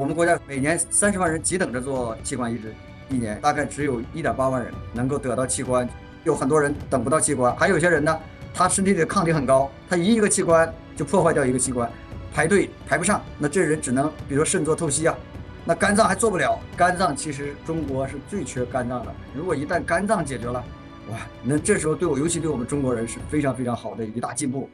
我们国家每年三十万人急等着做器官移植，一年大概只有一点八万人能够得到器官，有很多人等不到器官，还有些人呢，他身体里的抗体很高，他移一个器官就破坏掉一个器官，排队排不上，那这人只能比如说肾做透析啊，那肝脏还做不了，肝脏其实中国是最缺肝脏的，如果一旦肝脏解决了，哇，那这时候对我尤其对我们中国人是非常非常好的一大进步。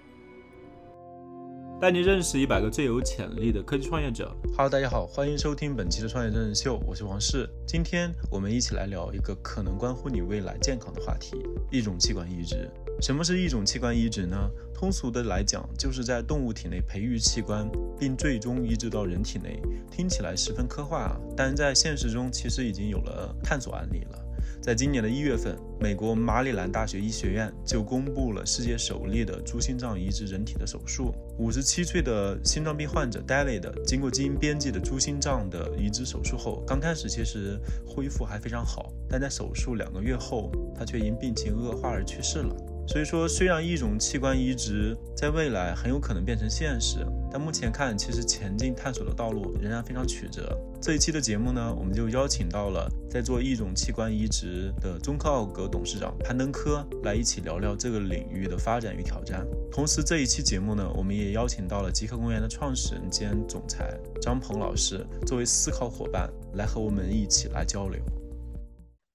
带你认识一百个最有潜力的科技创业者。Hello，大家好，欢迎收听本期的创业真人秀，我是王世。今天我们一起来聊一个可能关乎你未来健康的话题——异种器官移植。什么是异种器官移植呢？通俗的来讲，就是在动物体内培育器官，并最终移植到人体内。听起来十分科幻啊，但在现实中其实已经有了探索案例了。在今年的一月份，美国马里兰大学医学院就公布了世界首例的猪心脏移植人体的手术。五十七岁的心脏病患者 David 经过基因编辑的猪心脏的移植手术后，刚开始其实恢复还非常好，但在手术两个月后，他却因病情恶化而去世了。所以说，虽然一种器官移植在未来很有可能变成现实，但目前看，其实前进探索的道路仍然非常曲折。这一期的节目呢，我们就邀请到了在做一种器官移植的中科奥格董事长潘登科来一起聊聊这个领域的发展与挑战。同时，这一期节目呢，我们也邀请到了极客公园的创始人兼总裁张鹏老师作为思考伙伴来和我们一起来交流。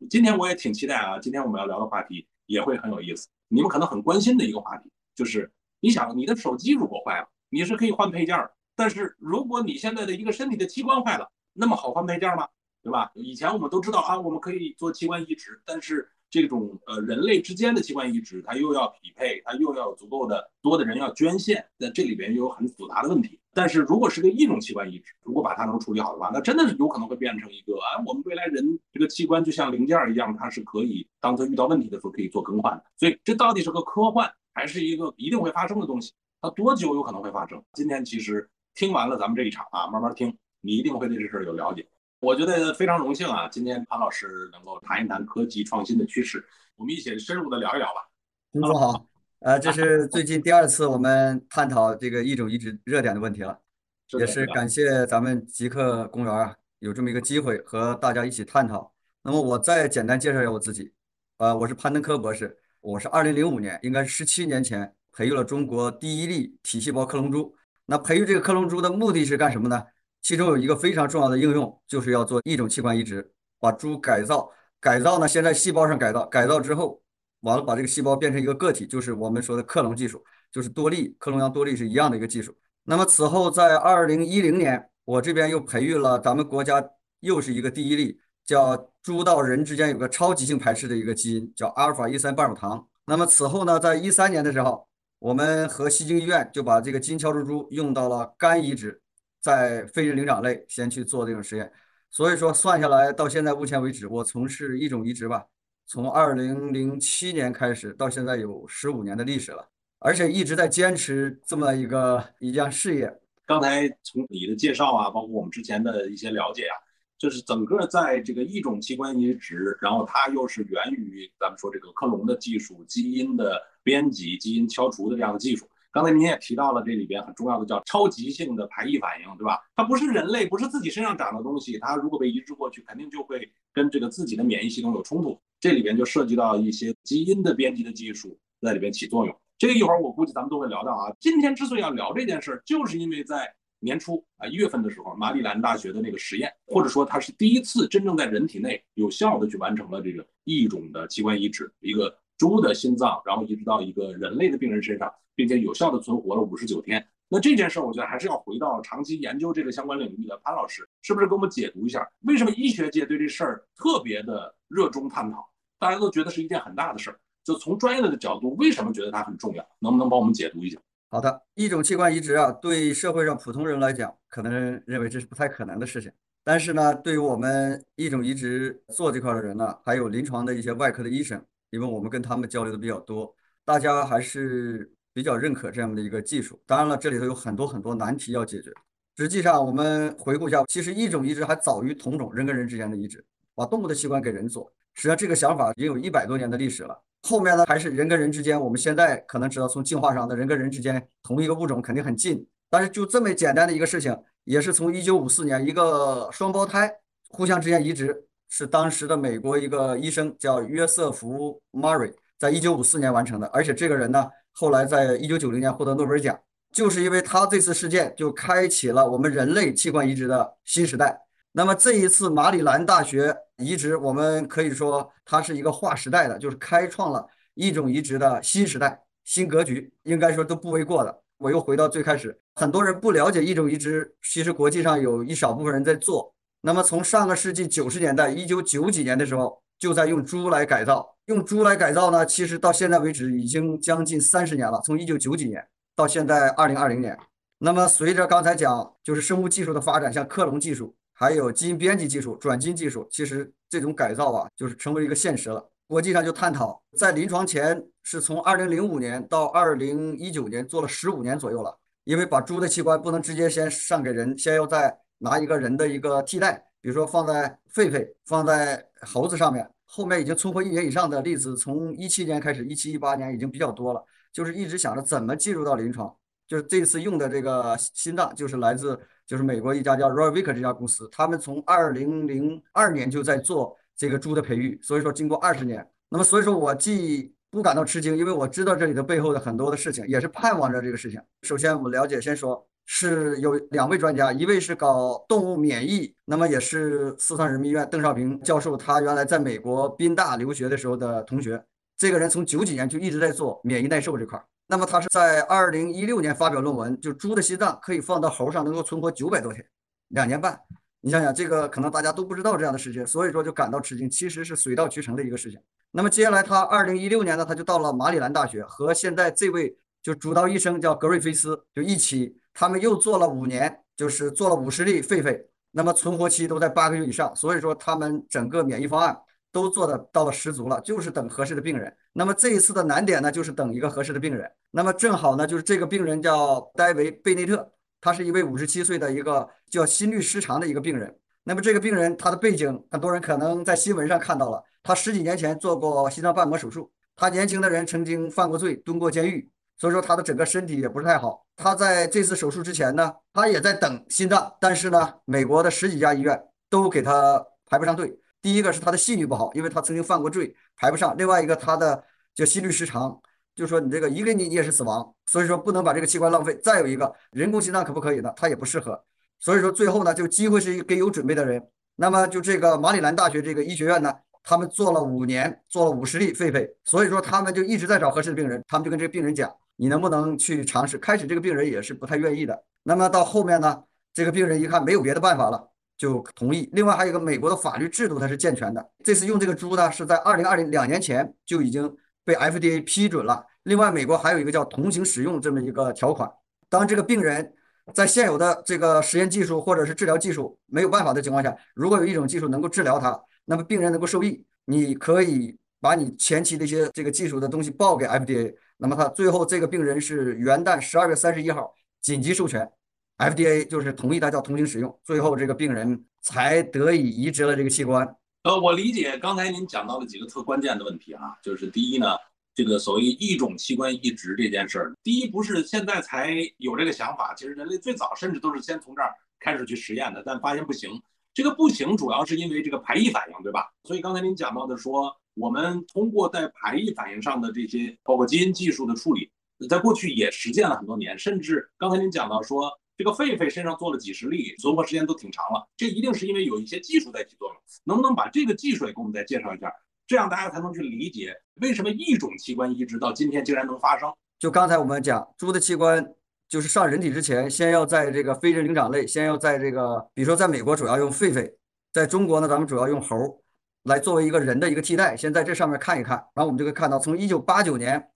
今天我也挺期待啊，今天我们要聊的话题也会很有意思。你们可能很关心的一个话题，就是你想你的手机如果坏了，你是可以换配件儿，但是如果你现在的一个身体的器官坏了，那么好换配件吗？对吧？以前我们都知道啊，我们可以做器官移植，但是这种呃人类之间的器官移植，它又要匹配，它又要足够的多的人要捐献，那这里边又有很复杂的问题。但是如果是个异种器官移植，如果把它能处理好的话，那真的是有可能会变成一个啊，我们未来人这个器官就像零件一样，它是可以当它遇到问题的时候可以做更换的。所以这到底是个科幻，还是一个一定会发生的东西？它多久有可能会发生？今天其实听完了咱们这一场啊，慢慢听，你一定会对这事儿有了解。我觉得非常荣幸啊，今天潘老师能够谈一谈科技创新的趋势，我们一起深入的聊一聊吧。洪总好。呃，这是最近第二次我们探讨这个一种移植热点的问题了，也是感谢咱们极客公园啊，有这么一个机会和大家一起探讨。那么我再简单介绍一下我自己，呃，我是潘登科博士，我是二零零五年，应该是十七年前培育了中国第一例体细胞克隆猪。那培育这个克隆猪的目的是干什么呢？其中有一个非常重要的应用，就是要做异种器官移植，把猪改造，改造呢，先在细胞上改造，改造之后。完了，把这个细胞变成一个个体，就是我们说的克隆技术，就是多利克隆羊多利是一样的一个技术。那么此后，在二零一零年，我这边又培育了咱们国家又是一个第一例，叫猪到人之间有个超级性排斥的一个基因，叫阿尔法一三半乳糖。那么此后呢，在一三年的时候，我们和西京医院就把这个基因敲除猪用到了肝移植，在非人灵长类先去做这种实验。所以说算下来，到现在目前为止，我从事一种移植吧。从二零零七年开始到现在有十五年的历史了，而且一直在坚持这么一个一项事业。刚才从你的介绍啊，包括我们之前的一些了解啊，就是整个在这个异种器官移植，然后它又是源于咱们说这个克隆的技术、基因的编辑、基因敲除的这样的技术。刚才您也提到了这里边很重要的叫超级性的排异反应，对吧？它不是人类，不是自己身上长的东西，它如果被移植过去，肯定就会跟这个自己的免疫系统有冲突。这里边就涉及到一些基因的编辑的技术在里边起作用。这个一会儿我估计咱们都会聊到啊。今天之所以要聊这件事儿，就是因为在年初啊一月份的时候，马里兰大学的那个实验，或者说它是第一次真正在人体内有效的去完成了这个异种的器官移植，一个猪的心脏，然后移植到一个人类的病人身上。并且有效的存活了五十九天。那这件事儿，我觉得还是要回到长期研究这个相关领域的潘老师，是不是给我们解读一下，为什么医学界对这事儿特别的热衷探讨？大家都觉得是一件很大的事儿。就从专业的角度，为什么觉得它很重要？能不能帮我们解读一下？好的，一种器官移植啊，对社会上普通人来讲，可能认为这是不太可能的事情。但是呢，对于我们一种移植做这块的人呢，还有临床的一些外科的医生，因为我们跟他们交流的比较多，大家还是。比较认可这样的一个技术，当然了，这里头有很多很多难题要解决。实际上，我们回顾一下，其实异种移植还早于同种人跟人之间的移植，把动物的器官给人做。实际上，这个想法已经有一百多年的历史了。后面呢，还是人跟人之间，我们现在可能知道，从进化上的人跟人之间同一个物种肯定很近，但是就这么简单的一个事情，也是从一九五四年一个双胞胎互相之间移植，是当时的美国一个医生叫约瑟夫·马瑞，在一九五四年完成的。而且这个人呢，后来在一九九零年获得诺贝尔奖，就是因为他这次事件就开启了我们人类器官移植的新时代。那么这一次马里兰大学移植，我们可以说它是一个划时代的，就是开创了一种移植的新时代、新格局，应该说都不为过的。我又回到最开始，很多人不了解一种移植，其实国际上有一少部分人在做。那么从上个世纪九十年代，一九九几年的时候，就在用猪来改造。用猪来改造呢，其实到现在为止已经将近三十年了，从一九九几年到现在二零二零年。那么随着刚才讲，就是生物技术的发展，像克隆技术。还有基因编辑技术、转基因技术，其实这种改造啊，就是成为一个现实了。国际上就探讨，在临床前是从二零零五年到二零一九年做了十五年左右了。因为把猪的器官不能直接先上给人，先要在拿一个人的一个替代，比如说放在狒狒、放在猴子上面。后面已经存活一年以上的例子，从一七年开始，一七一八年已经比较多了。就是一直想着怎么进入到临床，就是这次用的这个心脏，就是来自。就是美国一家叫 Roy Vick 这家公司，他们从二零零二年就在做这个猪的培育，所以说经过二十年，那么所以说我既不感到吃惊，因为我知道这里的背后的很多的事情，也是盼望着这个事情。首先我们了解，先说是有两位专家，一位是搞动物免疫，那么也是四川人民医院邓少平教授，他原来在美国宾大留学的时候的同学，这个人从九几年就一直在做免疫耐受这块儿。那么他是在二零一六年发表论文，就猪的心脏可以放到猴上，能够存活九百多天，两年半。你想想，这个可能大家都不知道这样的事情，所以说就感到吃惊。其实是水到渠成的一个事情。那么接下来他二零一六年呢，他就到了马里兰大学，和现在这位就主刀医生叫格瑞菲斯就一起，他们又做了五年，就是做了五十例狒狒，那么存活期都在八个月以上，所以说他们整个免疫方案。都做的到了十足了，就是等合适的病人。那么这一次的难点呢，就是等一个合适的病人。那么正好呢，就是这个病人叫戴维·贝内特，他是一位五十七岁的一个叫心律失常的一个病人。那么这个病人他的背景，很多人可能在新闻上看到了，他十几年前做过心脏瓣膜手术。他年轻的人曾经犯过罪，蹲过监狱，所以说他的整个身体也不是太好。他在这次手术之前呢，他也在等心脏，但是呢，美国的十几家医院都给他排不上队。第一个是他的信誉不好，因为他曾经犯过罪，排不上。另外一个，他的就心律失常，就说你这个一个你你也是死亡，所以说不能把这个器官浪费。再有一个，人工心脏可不可以呢？他也不适合。所以说最后呢，就机会是给有准备的人。那么就这个马里兰大学这个医学院呢，他们做了五年，做了五十例狒狒，所以说他们就一直在找合适的病人。他们就跟这个病人讲，你能不能去尝试？开始这个病人也是不太愿意的。那么到后面呢，这个病人一看没有别的办法了。就同意。另外还有一个美国的法律制度，它是健全的。这次用这个猪呢，是在二零二零两年前就已经被 FDA 批准了。另外，美国还有一个叫同行使用这么一个条款。当这个病人在现有的这个实验技术或者是治疗技术没有办法的情况下，如果有一种技术能够治疗他，那么病人能够受益，你可以把你前期的一些这个技术的东西报给 FDA。那么他最后这个病人是元旦十二月三十一号紧急授权。FDA 就是同意他叫同行使用，最后这个病人才得以移植了这个器官。呃，我理解刚才您讲到了几个特关键的问题啊，就是第一呢，这个所谓异种器官移植这件事儿，第一不是现在才有这个想法，其实人类最早甚至都是先从这儿开始去实验的，但发现不行。这个不行主要是因为这个排异反应，对吧？所以刚才您讲到的说，我们通过在排异反应上的这些，包括基因技术的处理，在过去也实践了很多年，甚至刚才您讲到说。这个狒狒身上做了几十例，存活时间都挺长了。这一定是因为有一些技术在起作用。能不能把这个技术也给我们再介绍一下？这样大家才能去理解为什么一种器官移植到今天竟然能发生。就刚才我们讲，猪的器官就是上人体之前，先要在这个非人灵长类，先要在这个，比如说在美国主要用狒狒，在中国呢，咱们主要用猴来作为一个人的一个替代。先在这上面看一看，然后我们就可以看到，从一九八九年，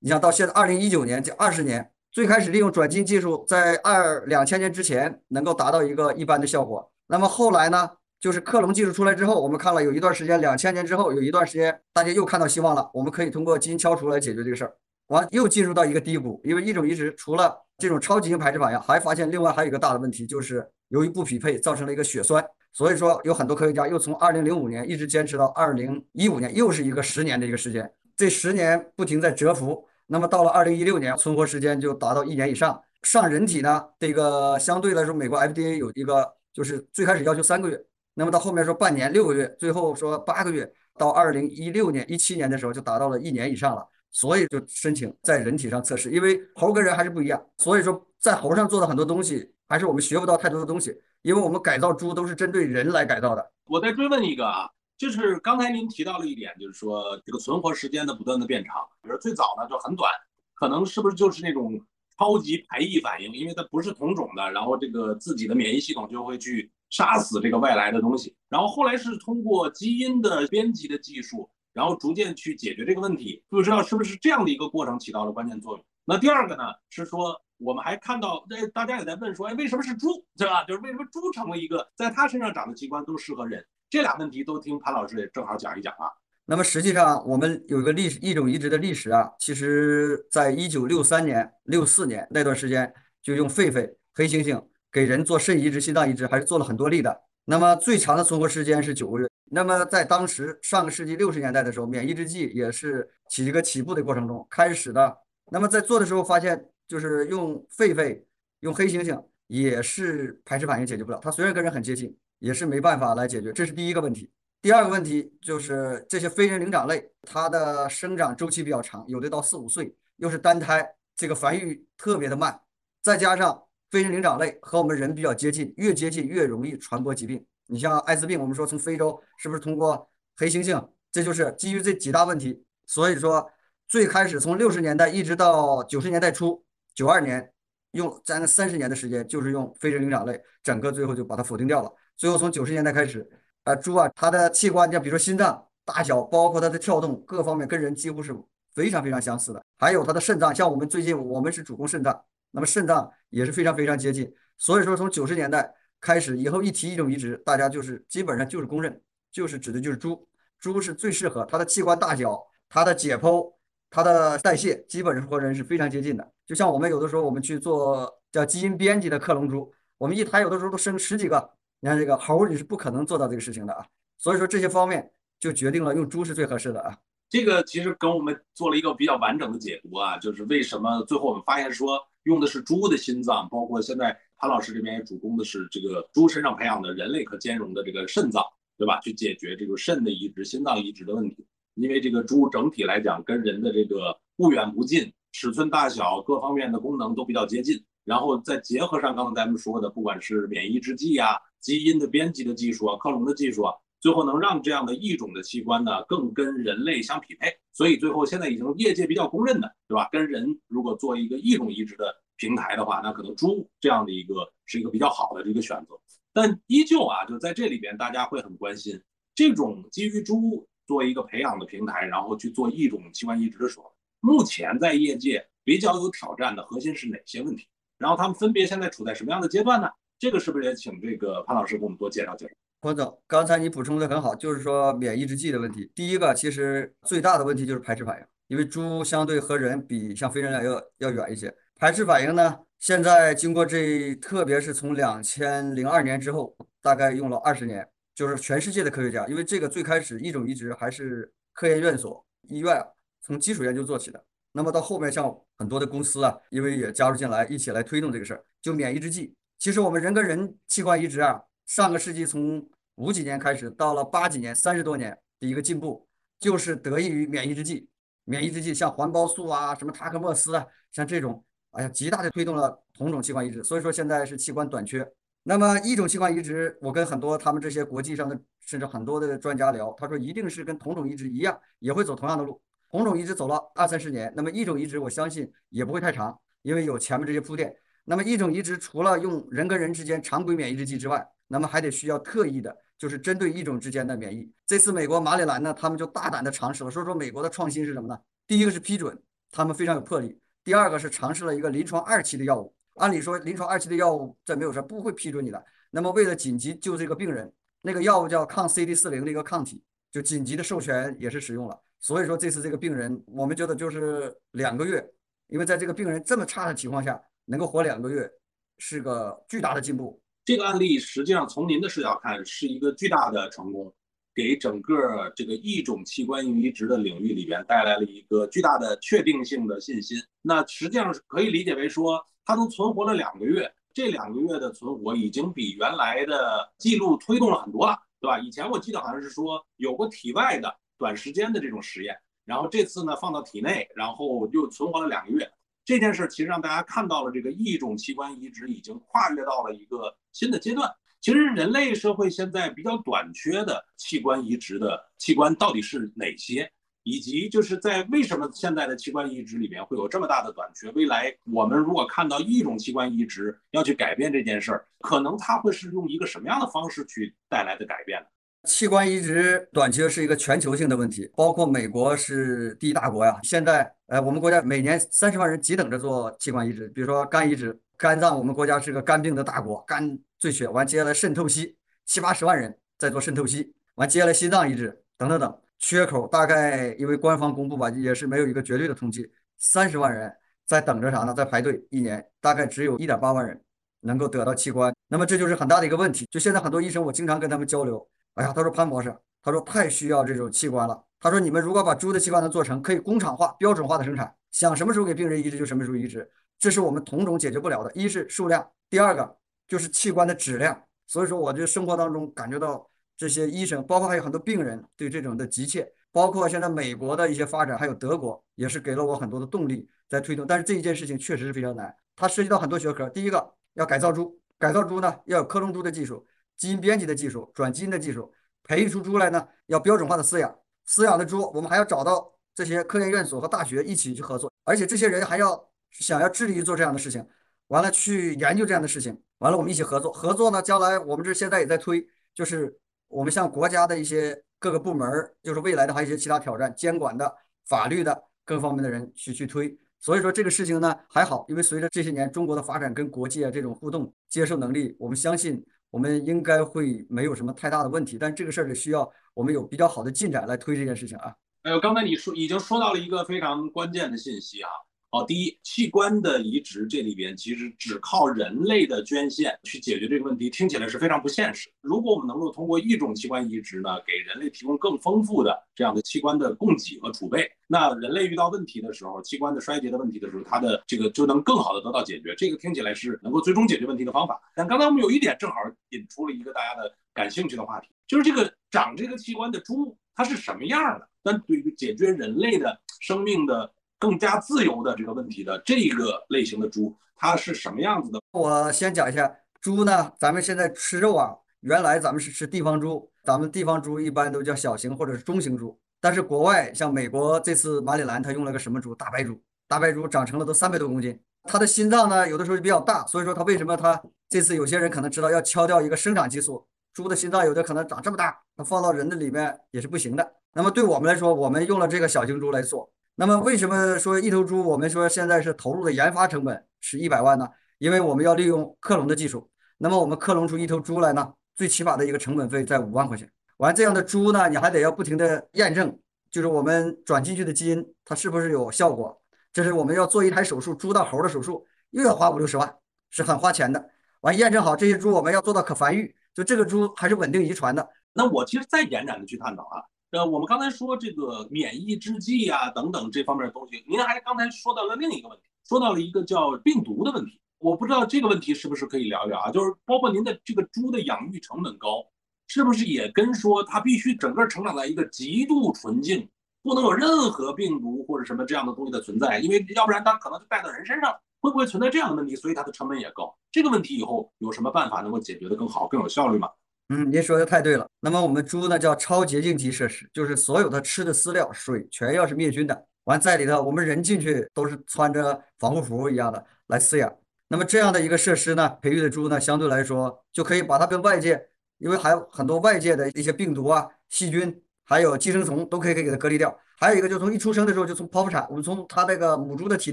你想到现在二零一九年，这二十年。最开始利用转基因技术，在二两千年之前能够达到一个一般的效果。那么后来呢，就是克隆技术出来之后，我们看了有一段时间，两千年之后有一段时间，大家又看到希望了，我们可以通过基因敲除来解决这个事儿。完又进入到一个低谷，因为一种移植除了这种超级性排斥反应，还发现另外还有一个大的问题，就是由于不匹配造成了一个血栓。所以说有很多科学家又从二零零五年一直坚持到二零一五年，又是一个十年的一个时间。这十年不停在蛰伏。那么到了二零一六年，存活时间就达到一年以上。上人体呢，这个相对来说，美国 FDA 有一个就是最开始要求三个月，那么到后面说半年、六个月，最后说八个月，到二零一六年、一七年的时候就达到了一年以上了，所以就申请在人体上测试，因为猴跟人还是不一样，所以说在猴上做的很多东西还是我们学不到太多的东西，因为我们改造猪都是针对人来改造的。我再追问一个啊。就是刚才您提到了一点，就是说这个存活时间的不断的变长，比如最早呢就很短，可能是不是就是那种超级排异反应，因为它不是同种的，然后这个自己的免疫系统就会去杀死这个外来的东西，然后后来是通过基因的编辑的技术，然后逐渐去解决这个问题，不知道是不是这样的一个过程起到了关键作用。那第二个呢是说，我们还看到，那大家也在问说，哎，为什么是猪，对吧？就是为什么猪成为一个在它身上长的器官都适合人？这俩问题都听潘老师也正好讲一讲啊。那么实际上我们有一个历史一种移植的历史啊，其实在一九六三年、六四年那段时间就用狒狒、黑猩猩给人做肾移植、心脏移植，还是做了很多例的。那么最长的存活时间是九个月。那么在当时上个世纪六十年代的时候，免疫制剂也是起一个起步的过程中开始的。那么在做的时候发现，就是用狒狒、用黑猩猩也是排斥反应解决不了。它虽然跟人很接近。也是没办法来解决，这是第一个问题。第二个问题就是这些非人灵长类，它的生长周期比较长，有的到四五岁，又是单胎，这个繁育特别的慢。再加上非人灵长类和我们人比较接近，越接近越容易传播疾病。你像艾滋病，我们说从非洲是不是通过黑猩猩？这就是基于这几大问题。所以说，最开始从六十年代一直到九十年代初，九二年用将近三十年的时间，就是用非人灵长类，整个最后就把它否定掉了。最后从九十年代开始，啊，猪啊，它的器官，像比如说心脏大小，包括它的跳动各方面，跟人几乎是非常非常相似的。还有它的肾脏，像我们最近我们是主攻肾脏，那么肾脏也是非常非常接近。所以说从九十年代开始以后，一提一种移植，大家就是基本上就是公认，就是指的就是猪，猪是最适合它的器官大小、它的解剖、它的代谢，基本上和人是非常接近的。就像我们有的时候我们去做叫基因编辑的克隆猪，我们一胎有的时候都生十几个。你看这个猴，你是不可能做到这个事情的啊，所以说这些方面就决定了用猪是最合适的啊。这个其实跟我们做了一个比较完整的解读啊，就是为什么最后我们发现说用的是猪的心脏，包括现在潘老师这边也主攻的是这个猪身上培养的人类可兼容的这个肾脏，对吧？去解决这个肾的移植、心脏移植的问题。因为这个猪整体来讲跟人的这个不远不近，尺寸大小各方面的功能都比较接近，然后再结合上刚才咱们说的，不管是免疫制剂啊。基因的编辑的技术啊，克隆的技术啊，最后能让这样的异种的器官呢，更跟人类相匹配。所以最后现在已经业界比较公认的，对吧？跟人如果做一个异种移植的平台的话，那可能猪这样的一个是一个比较好的这个选择。但依旧啊，就在这里边，大家会很关心这种基于猪做一个培养的平台，然后去做异种器官移植的时候，目前在业界比较有挑战的核心是哪些问题？然后他们分别现在处在什么样的阶段呢？这个是不是也请这个潘老师给我们多介绍介绍？黄总，刚才你补充的很好，就是说免疫制剂的问题。第一个，其实最大的问题就是排斥反应，因为猪相对和人比，像非人类要要远一些。排斥反应呢，现在经过这，特别是从两千零二年之后，大概用了二十年，就是全世界的科学家，因为这个最开始一种移植还是科研院所、医院从基础研究做起的。那么到后面，像很多的公司啊，因为也加入进来，一起来推动这个事儿，就免疫制剂。其实我们人跟人器官移植啊，上个世纪从五几年开始，到了八几年，三十多年的一个进步，就是得益于免疫制剂。免疫制剂像环孢素啊，什么塔克莫司啊，像这种，哎呀，极大的推动了同种器官移植。所以说现在是器官短缺。那么异种器官移植，我跟很多他们这些国际上的，甚至很多的专家聊，他说一定是跟同种移植一样，也会走同样的路。同种移植走了二三十年，那么异种移植我相信也不会太长，因为有前面这些铺垫。那么，一种移植除了用人跟人之间常规免疫制剂之外，那么还得需要特异的，就是针对异种之间的免疫。这次美国马里兰呢，他们就大胆的尝试了。说说美国的创新是什么呢？第一个是批准，他们非常有魄力；第二个是尝试了一个临床二期的药物。按理说，临床二期的药物在没有说不会批准你的。那么为了紧急救这个病人，那个药物叫抗 CD 四零的一个抗体，就紧急的授权也是使用了。所以说这次这个病人，我们觉得就是两个月，因为在这个病人这么差的情况下。能够活两个月，是个巨大的进步。这个案例实际上从您的视角看，是一个巨大的成功，给整个这个异种器官移植的领域里边带来了一个巨大的确定性的信心。那实际上可以理解为说，他都存活了两个月，这两个月的存活已经比原来的记录推动了很多了，对吧？以前我记得好像是说有过体外的短时间的这种实验，然后这次呢放到体内，然后又存活了两个月。这件事其实让大家看到了这个异种器官移植已经跨越到了一个新的阶段。其实人类社会现在比较短缺的器官移植的器官到底是哪些？以及就是在为什么现在的器官移植里面会有这么大的短缺？未来我们如果看到一种器官移植要去改变这件事儿，可能它会是用一个什么样的方式去带来的改变呢？器官移植短缺是一个全球性的问题，包括美国是第一大国呀。现在，呃，我们国家每年三十万人急等着做器官移植，比如说肝移植，肝脏我们国家是个肝病的大国，肝最缺。完，接下来肾透析，七八十万人在做肾透析。完，接下来心脏移植，等等等。缺口大概因为官方公布吧，也是没有一个绝对的统计，三十万人在等着啥呢？在排队，一年大概只有一点八万人能够得到器官，那么这就是很大的一个问题。就现在很多医生，我经常跟他们交流，哎呀，他说潘博士，他说太需要这种器官了。他说你们如果把猪的器官能做成，可以工厂化、标准化的生产，想什么时候给病人移植就什么时候移植，这是我们同种解决不了的。一是数量，第二个就是器官的质量。所以说，我就生活当中感觉到。这些医生，包括还有很多病人对这种的急切，包括现在美国的一些发展，还有德国，也是给了我很多的动力在推动。但是这一件事情确实是非常难，它涉及到很多学科。第一个要改造猪，改造猪呢要有克隆猪的技术、基因编辑的技术、转基因的技术，培育出猪来呢要标准化的饲养。饲养的猪，我们还要找到这些科研院所和大学一起去合作，而且这些人还要想要致力于做这样的事情，完了去研究这样的事情，完了我们一起合作。合作呢，将来我们这现在也在推，就是。我们向国家的一些各个部门就是未来的还有一些其他挑战，监管的、法律的各方面的人去去推。所以说这个事情呢还好，因为随着这些年中国的发展跟国际啊这种互动接受能力，我们相信我们应该会没有什么太大的问题。但这个事儿得需要我们有比较好的进展来推这件事情啊。哎，刚才你说已经说到了一个非常关键的信息啊。好，第一，器官的移植这里边其实只靠人类的捐献去解决这个问题，听起来是非常不现实。如果我们能够通过一种器官移植呢，给人类提供更丰富的这样的器官的供给和储备，那人类遇到问题的时候，器官的衰竭的问题的时候，它的这个就能更好的得到解决。这个听起来是能够最终解决问题的方法。但刚才我们有一点正好引出了一个大家的感兴趣的话题，就是这个长这个器官的猪它是什么样的？但对于解决人类的生命的。更加自由的这个问题的这个类型的猪，它是什么样子的？我先讲一下猪呢。咱们现在吃肉啊，原来咱们是吃地方猪，咱们地方猪一般都叫小型或者是中型猪。但是国外像美国这次马里兰，它用了个什么猪？大白猪。大白猪长成了都三百多公斤，它的心脏呢有的时候就比较大，所以说它为什么它这次有些人可能知道要敲掉一个生长激素？猪的心脏有的可能长这么大，它放到人的里面也是不行的。那么对我们来说，我们用了这个小型猪来做。那么为什么说一头猪？我们说现在是投入的研发成本是一百万呢？因为我们要利用克隆的技术。那么我们克隆出一头猪来呢，最起码的一个成本费在五万块钱。完这样的猪呢，你还得要不停的验证，就是我们转进去的基因它是不是有效果。这是我们要做一台手术，猪到猴的手术又要花五六十万，是很花钱的。完验证好这些猪，我们要做到可繁育，就这个猪还是稳定遗传的。那我其实再延展的去探讨啊。呃，我们刚才说这个免疫制剂啊等等这方面的东西，您还刚才说到了另一个问题，说到了一个叫病毒的问题。我不知道这个问题是不是可以聊一聊啊？就是包括您的这个猪的养育成本高，是不是也跟说它必须整个成长在一个极度纯净，不能有任何病毒或者什么这样的东西的存在，因为要不然它可能就带到人身上，会不会存在这样的问题？所以它的成本也高。这个问题以后有什么办法能够解决的更好、更有效率吗？嗯，您说的太对了。那么我们猪呢叫超洁净级设施，就是所有的吃的饲料、水全要是灭菌的。完在里头，我们人进去都是穿着防护服一样的来饲养。那么这样的一个设施呢，培育的猪呢，相对来说就可以把它跟外界，因为还有很多外界的一些病毒啊、细菌，还有寄生虫都可以给它隔离掉。还有一个就从一出生的时候就从剖腹产，我们从它那个母猪的体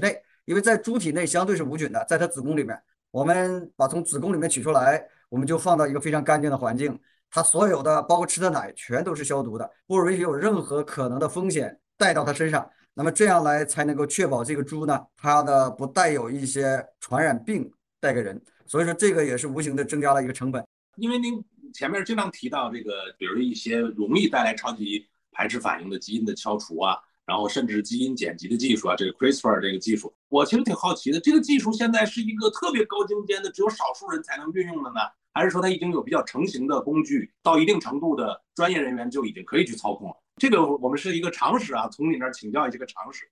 内，因为在猪体内相对是无菌的，在它子宫里面，我们把从子宫里面取出来。我们就放到一个非常干净的环境，它所有的包括吃的奶全都是消毒的，不允许有任何可能的风险带到它身上。那么这样来才能够确保这个猪呢，它的不带有一些传染病带给人。所以说这个也是无形的增加了一个成本。因为您前面经常提到这个，比如一些容易带来超级排斥反应的基因的消除啊，然后甚至基因剪辑的技术啊，这个 CRISPR 这个技术，我其实挺好奇的，这个技术现在是一个特别高精尖的，只有少数人才能运用的呢，还是说它已经有比较成型的工具，到一定程度的专业人员就已经可以去操控了？这个我们是一个常识啊，从你那儿请教一些个常识。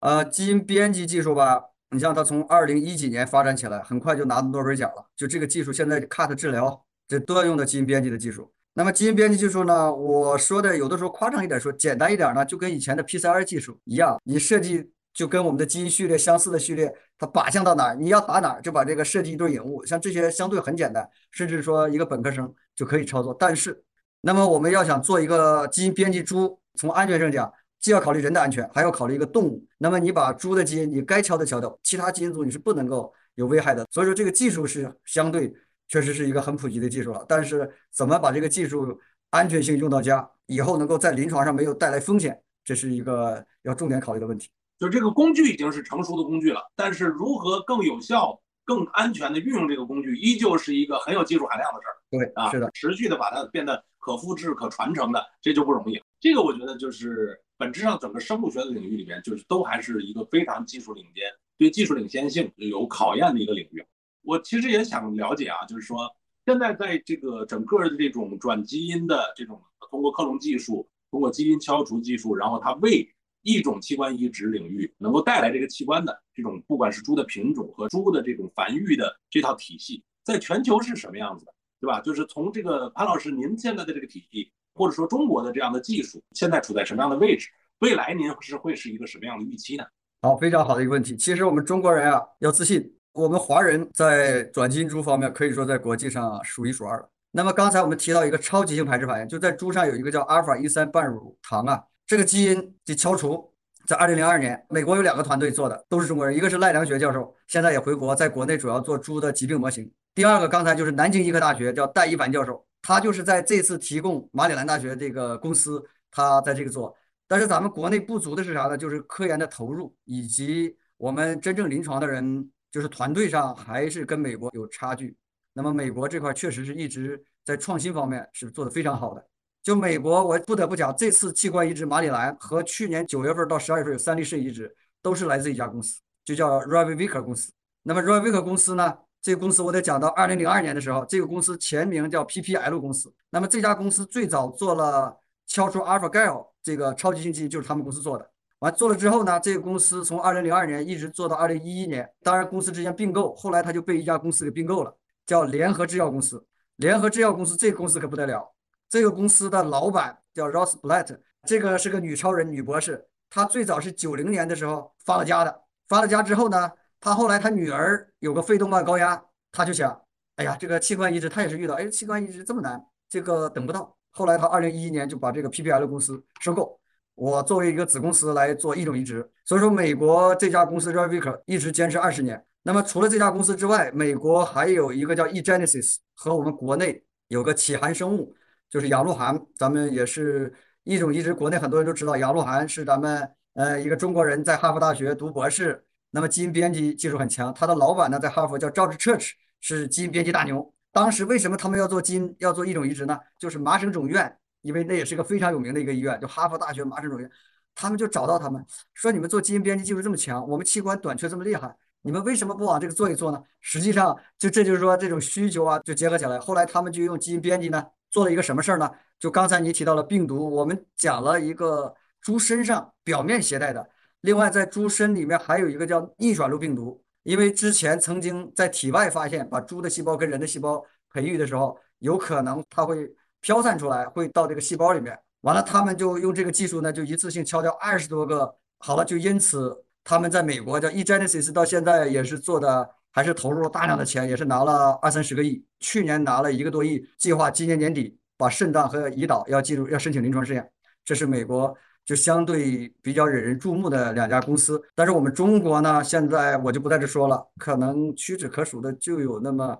呃，基因编辑技术吧，你像它从二零一几年发展起来，很快就拿诺贝尔奖了。就这个技术，现在 cut 治疗这都要用的基因编辑的技术。那么基因编辑技术呢，我说的有的时候夸张一点说，简单一点呢，就跟以前的 PCR 技术一样，你设计就跟我们的基因序列相似的序列，它靶向到哪儿，你要打哪儿，就把这个设计一对引物，像这些相对很简单，甚至说一个本科生就可以操作。但是，那么我们要想做一个基因编辑猪，从安全上讲。既要考虑人的安全，还要考虑一个动物。那么你把猪的基因，你该敲的敲掉，其他基因组你是不能够有危害的。所以说这个技术是相对确实是一个很普及的技术了。但是怎么把这个技术安全性用到家，以后能够在临床上没有带来风险，这是一个要重点考虑的问题。就这个工具已经是成熟的工具了，但是如何更有效、更安全的运用这个工具，依旧是一个很有技术含量的事儿。对啊，是的，持续的把它变得可复制、可传承的，这就不容易。这个我觉得就是。本质上，整个生物学的领域里面，就是都还是一个非常技术领先、对技术领先性有考验的一个领域。我其实也想了解啊，就是说，现在在这个整个的这种转基因的这种通过克隆技术、通过基因敲除技术，然后它为一种器官移植领域能够带来这个器官的这种，不管是猪的品种和猪的这种繁育的这套体系，在全球是什么样子的，对吧？就是从这个潘老师您现在的这个体系。或者说中国的这样的技术现在处在什么样的位置？未来您是会是一个什么样的预期呢？好，非常好的一个问题。其实我们中国人啊要自信，我们华人在转基因猪方面可以说在国际上数一数二了。那么刚才我们提到一个超级性排斥反应，就在猪上有一个叫阿尔法一三半乳糖啊，这个基因的敲除，在二零零二年，美国有两个团队做的，都是中国人，一个是赖良学教授，现在也回国，在国内主要做猪的疾病模型。第二个刚才就是南京医科大学叫戴一凡教授。他就是在这次提供马里兰大学这个公司，他在这个做，但是咱们国内不足的是啥呢？就是科研的投入以及我们真正临床的人，就是团队上还是跟美国有差距。那么美国这块确实是一直在创新方面是做的非常好的。就美国，我不得不讲，这次器官移植马里兰和去年九月份到十二月份有三例肾移植，都是来自一家公司，就叫 Revivik 公司。那么 Revivik 公司呢？这个公司我得讲到二零零二年的时候，这个公司前名叫 PPL 公司。那么这家公司最早做了敲出 AlphaGal 这个超级性基因，就是他们公司做的。完做了之后呢，这个公司从二零零二年一直做到二零一一年。当然，公司之间并购，后来他就被一家公司给并购了，叫联合制药公司。联合制药公司这个公司可不得了，这个公司的老板叫 Ross Blatt，这个是个女超人、女博士。她最早是九零年的时候发了家的，发了家之后呢。她后来她女儿有个肺动脉高压，她就想，哎呀，这个器官移植她也是遇到，哎，器官移植这么难，这个等不到。后来她二零一一年就把这个 PPL 公司收购，我作为一个子公司来做异种移植。所以说，美国这家公司 Revik 一直坚持二十年。那么除了这家公司之外，美国还有一个叫 eGenesis，和我们国内有个启涵生物，就是杨鹿晗，咱们也是异种移植，国内很多人都知道杨鹿晗是咱们呃一个中国人，在哈佛大学读博士。那么基因编辑技术很强，他的老板呢在哈佛叫赵志 Church，是基因编辑大牛。当时为什么他们要做基因要做异种移植呢？就是麻省总院，因为那也是个非常有名的一个医院，就哈佛大学麻省总院，他们就找到他们说：“你们做基因编辑技术这么强，我们器官短缺这么厉害，你们为什么不往这个做一做呢？”实际上，就这就是说这种需求啊，就结合起来。后来他们就用基因编辑呢做了一个什么事儿呢？就刚才你提到了病毒，我们讲了一个猪身上表面携带的。另外，在猪身里面还有一个叫逆转录病毒，因为之前曾经在体外发现，把猪的细胞跟人的细胞培育的时候，有可能它会飘散出来，会到这个细胞里面。完了，他们就用这个技术呢，就一次性敲掉二十多个。好了，就因此他们在美国叫 eGenesis，到现在也是做的，还是投入了大量的钱，也是拿了二三十个亿，去年拿了一个多亿，计划今年年底把肾脏和胰岛要进入要申请临床试验。这是美国。就相对比较引人注目的两家公司，但是我们中国呢，现在我就不在这说了，可能屈指可数的就有那么，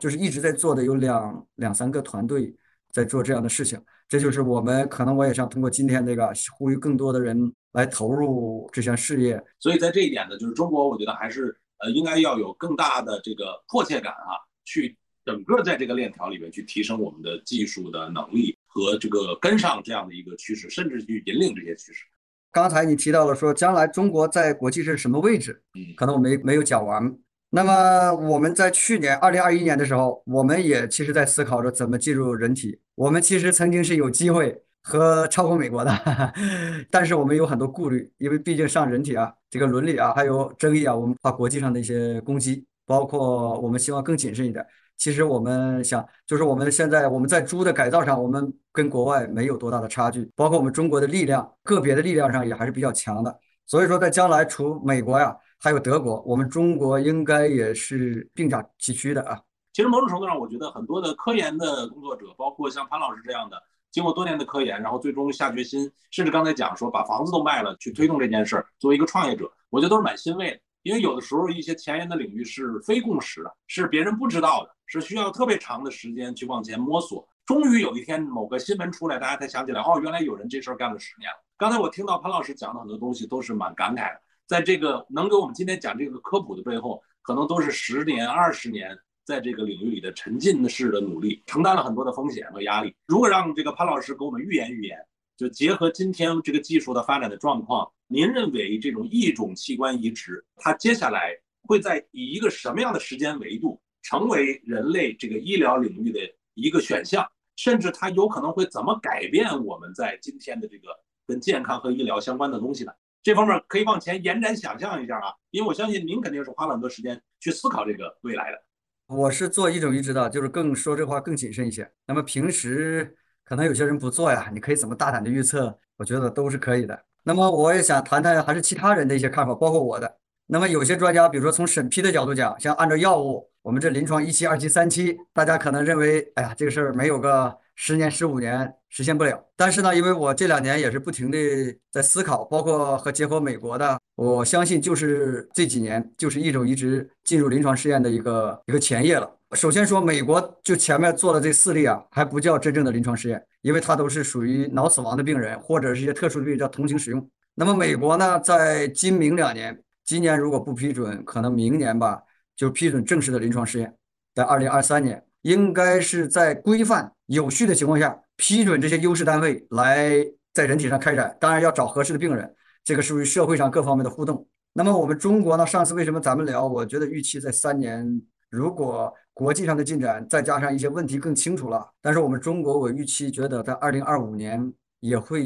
就是一直在做的有两两三个团队在做这样的事情，这就是我们可能我也想通过今天这个呼吁更多的人来投入这项事业。所以在这一点呢，就是中国，我觉得还是呃应该要有更大的这个迫切感啊，去整个在这个链条里面去提升我们的技术的能力。和这个跟上这样的一个趋势，甚至去引领这些趋势。刚才你提到了说，将来中国在国际是什么位置？可能我没没有讲完。那么我们在去年二零二一年的时候，我们也其实在思考着怎么进入人体。我们其实曾经是有机会和超过美国的，但是我们有很多顾虑，因为毕竟上人体啊，这个伦理啊，还有争议啊，我们怕国际上的一些攻击，包括我们希望更谨慎一点。其实我们想，就是我们现在我们在猪的改造上，我们跟国外没有多大的差距，包括我们中国的力量，个别的力量上也还是比较强的。所以说，在将来除美国呀，还有德国，我们中国应该也是并驾齐驱的啊。其实某种程度上，我觉得很多的科研的工作者，包括像潘老师这样的，经过多年的科研，然后最终下决心，甚至刚才讲说把房子都卖了去推动这件事儿，作为一个创业者，我觉得都是蛮欣慰的。因为有的时候一些前沿的领域是非共识的，是别人不知道的，是需要特别长的时间去往前摸索。终于有一天某个新闻出来，大家才想起来，哦，原来有人这事儿干了十年了。刚才我听到潘老师讲的很多东西都是蛮感慨的，在这个能给我们今天讲这个科普的背后，可能都是十年、二十年在这个领域里的沉浸式的努力，承担了很多的风险和压力。如果让这个潘老师给我们预言预言，就结合今天这个技术的发展的状况。您认为这种异种器官移植，它接下来会在以一个什么样的时间维度成为人类这个医疗领域的一个选项？甚至它有可能会怎么改变我们在今天的这个跟健康和医疗相关的东西呢？这方面可以往前延展想象一下啊，因为我相信您肯定是花了很多时间去思考这个未来的。我是做一种移植的，就是更说这话更谨慎一些。那么平时可能有些人不做呀，你可以怎么大胆的预测？我觉得都是可以的。那么我也想谈谈还是其他人的一些看法，包括我的。那么有些专家，比如说从审批的角度讲，像按照药物，我们这临床一期、二期、三期，大家可能认为，哎呀，这个事儿没有个十年、十五年实现不了。但是呢，因为我这两年也是不停的在思考，包括和结合美国的，我相信就是这几年就是一种移植进入临床试验的一个一个前夜了。首先说，美国就前面做的这四例啊，还不叫真正的临床试验，因为它都是属于脑死亡的病人或者是一些特殊的病叫同情使用。那么美国呢，在今明两年，今年如果不批准，可能明年吧就批准正式的临床试验，在二零二三年，应该是在规范有序的情况下批准这些优势单位来在人体上开展，当然要找合适的病人，这个属于社会上各方面的互动。那么我们中国呢，上次为什么咱们聊？我觉得预期在三年，如果。国际上的进展，再加上一些问题更清楚了，但是我们中国，我预期觉得在二零二五年也会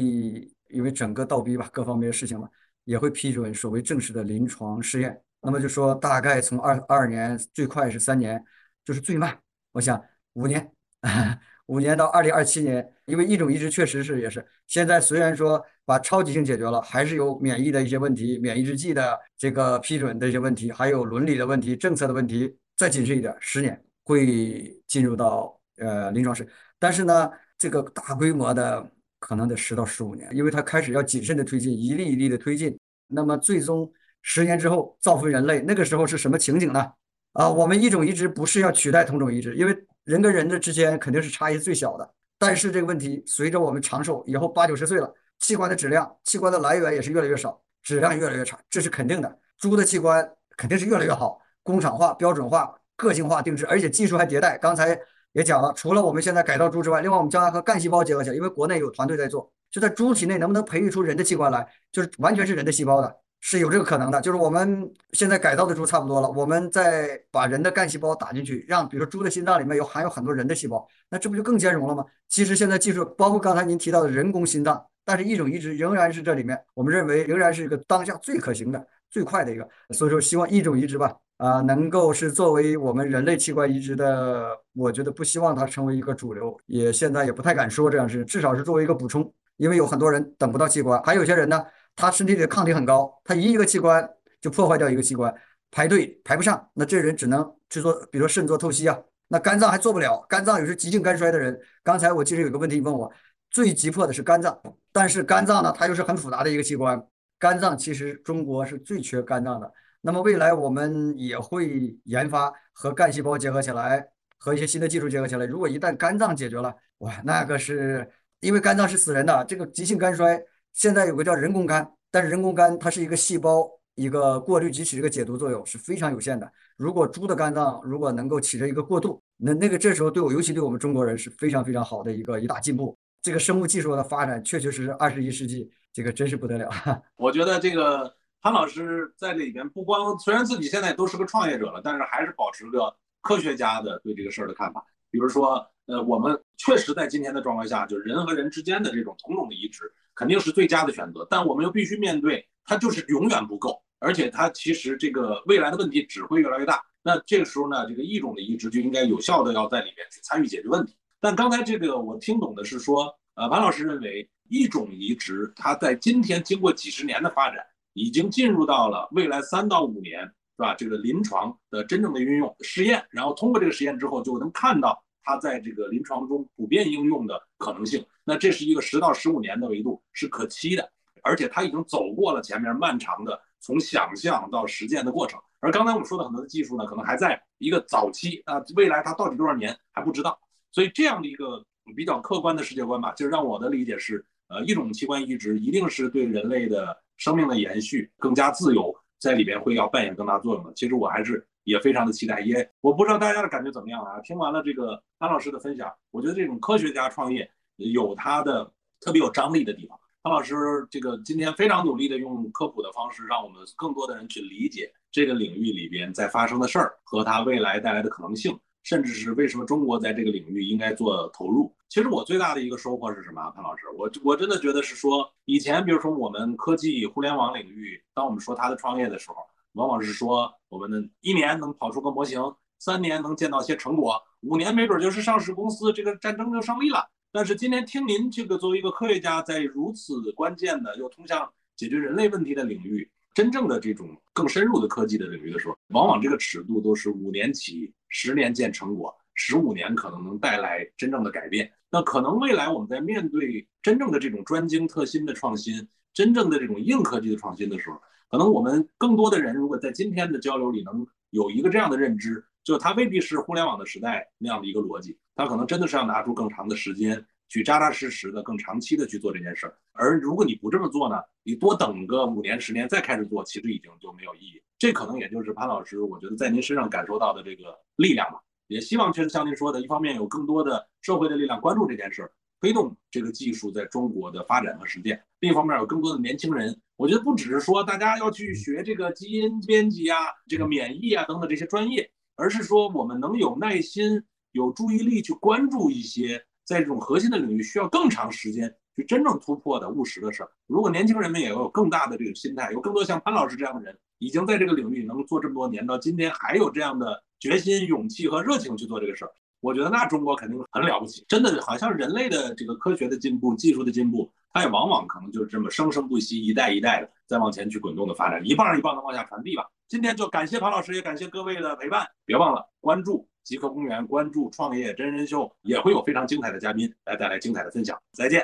因为整个倒逼吧，各方面的事情嘛，也会批准所谓正式的临床试验。那么就说大概从二二年最快是三年，就是最慢，我想五年，五年到二零二七年，因为一种移植确实是也是现在虽然说把超级性解决了，还是有免疫的一些问题，免疫制剂的这个批准的一些问题，还有伦理的问题、政策的问题。再谨慎一点，十年会进入到呃临床试，但是呢，这个大规模的可能得十到十五年，因为它开始要谨慎的推进，一粒一粒的推进。那么最终十年之后造福人类，那个时候是什么情景呢？啊，我们一种移植不是要取代同种移植，因为人跟人的之间肯定是差异最小的。但是这个问题随着我们长寿以后八九十岁了，器官的质量、器官的来源也是越来越少，质量越来越差，这是肯定的。猪的器官肯定是越来越好。工厂化、标准化、个性化定制，而且技术还迭代。刚才也讲了，除了我们现在改造猪之外，另外我们将来和干细胞结合起来，因为国内有团队在做，就在猪体内能不能培育出人的器官来，就是完全是人的细胞的，是有这个可能的。就是我们现在改造的猪差不多了，我们再把人的干细胞打进去，让比如说猪的心脏里面有含有很多人的细胞，那这不就更兼容了吗？其实现在技术包括刚才您提到的人工心脏，但是一种移植仍然是这里面，我们认为仍然是一个当下最可行的、最快的一个。所以说，希望一种移植吧。啊，能够是作为我们人类器官移植的，我觉得不希望它成为一个主流，也现在也不太敢说这样是，至少是作为一个补充，因为有很多人等不到器官，还有些人呢，他身体里的抗体很高，他移一个器官就破坏掉一个器官，排队排不上，那这人只能去做，比如说肾做透析啊，那肝脏还做不了，肝脏有时急性肝衰的人，刚才我其实有个问题问我，最急迫的是肝脏，但是肝脏呢，它又是很复杂的一个器官，肝脏其实中国是最缺肝脏的。那么未来我们也会研发和干细胞结合起来，和一些新的技术结合起来。如果一旦肝脏解决了，哇，那个是因为肝脏是死人的，这个急性肝衰现在有个叫人工肝，但是人工肝它是一个细胞一个过滤及起一个解毒作用是非常有限的。如果猪的肝脏如果能够起着一个过渡，那那个这时候对我尤其对我们中国人是非常非常好的一个一大进步。这个生物技术的发展确确实实二十一世纪这个真是不得了。我觉得这个潘老师在里边不光虽然自己现在都是个创业者了，但是还是保持个科学家的对这个事儿的看法。比如说，呃，我们确实在今天的状况下，就人和人之间的这种同种的移植肯定是最佳的选择，但我们又必须面对它就是永远不够，而且它其实这个未来的问题只会越来越大。那这个时候呢，这个异种的移植就应该有效的要在里面去参与解决问题。但刚才这个我听懂的是说，呃，王老师认为异种移植它在今天经过几十年的发展，已经进入到了未来三到五年，是吧？这个临床的真正的运用实验，然后通过这个实验之后，就能看到它在这个临床中普遍应用的可能性。那这是一个十到十五年的维度，是可期的，而且它已经走过了前面漫长的从想象到实践的过程。而刚才我们说的很多的技术呢，可能还在一个早期啊，未来它到底多少年还不知道。所以这样的一个比较客观的世界观吧，就让我的理解是，呃，一种器官移植一定是对人类的生命的延续更加自由，在里边会要扮演更大作用的。其实我还是也非常的期待，也我不知道大家的感觉怎么样啊？听完了这个潘老师的分享，我觉得这种科学家创业有他的特别有张力的地方。潘老师这个今天非常努力的用科普的方式，让我们更多的人去理解这个领域里边在发生的事儿和它未来带来的可能性。甚至是为什么中国在这个领域应该做投入？其实我最大的一个收获是什么？潘老师，我我真的觉得是说，以前比如说我们科技互联网领域，当我们说他的创业的时候，往往是说我们的一年能跑出个模型，三年能见到些成果，五年没准就是上市公司，这个战争就胜利了。但是今天听您这个作为一个科学家，在如此关键的又通向解决人类问题的领域。真正的这种更深入的科技的领域的时候，往往这个尺度都是五年起，十年见成果，十五年可能能带来真正的改变。那可能未来我们在面对真正的这种专精特新的创新，真正的这种硬科技的创新的时候，可能我们更多的人如果在今天的交流里能有一个这样的认知，就它未必是互联网的时代那样的一个逻辑，它可能真的是要拿出更长的时间。去扎扎实实的、更长期的去做这件事儿，而如果你不这么做呢，你多等个五年、十年再开始做，其实已经就没有意义。这可能也就是潘老师，我觉得在您身上感受到的这个力量吧。也希望确实像您说的，一方面有更多的社会的力量关注这件事儿，推动这个技术在中国的发展和实践；另一方面有更多的年轻人，我觉得不只是说大家要去学这个基因编辑啊、这个免疫啊等等这些专业，而是说我们能有耐心、有注意力去关注一些。在这种核心的领域，需要更长时间去真正突破的务实的事儿。如果年轻人们也有更大的这个心态，有更多像潘老师这样的人，已经在这个领域能做这么多年，到今天还有这样的决心、勇气和热情去做这个事儿，我觉得那中国肯定很了不起。真的，好像人类的这个科学的进步、技术的进步，它也往往可能就是这么生生不息、一代一代的在往前去滚动的发展，一棒一棒的往下传递吧。今天就感谢庞老师，也感谢各位的陪伴。别忘了关注极客公园，关注创业真人秀，也会有非常精彩的嘉宾来带来精彩的分享。再见。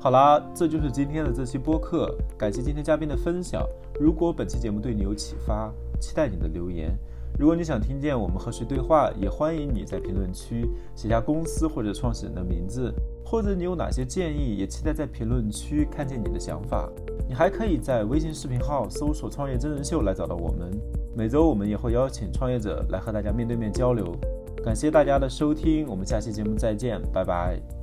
好啦，这就是今天的这期播客，感谢今天嘉宾的分享。如果本期节目对你有启发，期待你的留言。如果你想听见我们和谁对话，也欢迎你在评论区写下公司或者创始人的名字，或者你有哪些建议，也期待在评论区看见你的想法。你还可以在微信视频号搜索“创业真人秀”来找到我们。每周我们也会邀请创业者来和大家面对面交流。感谢大家的收听，我们下期节目再见，拜拜。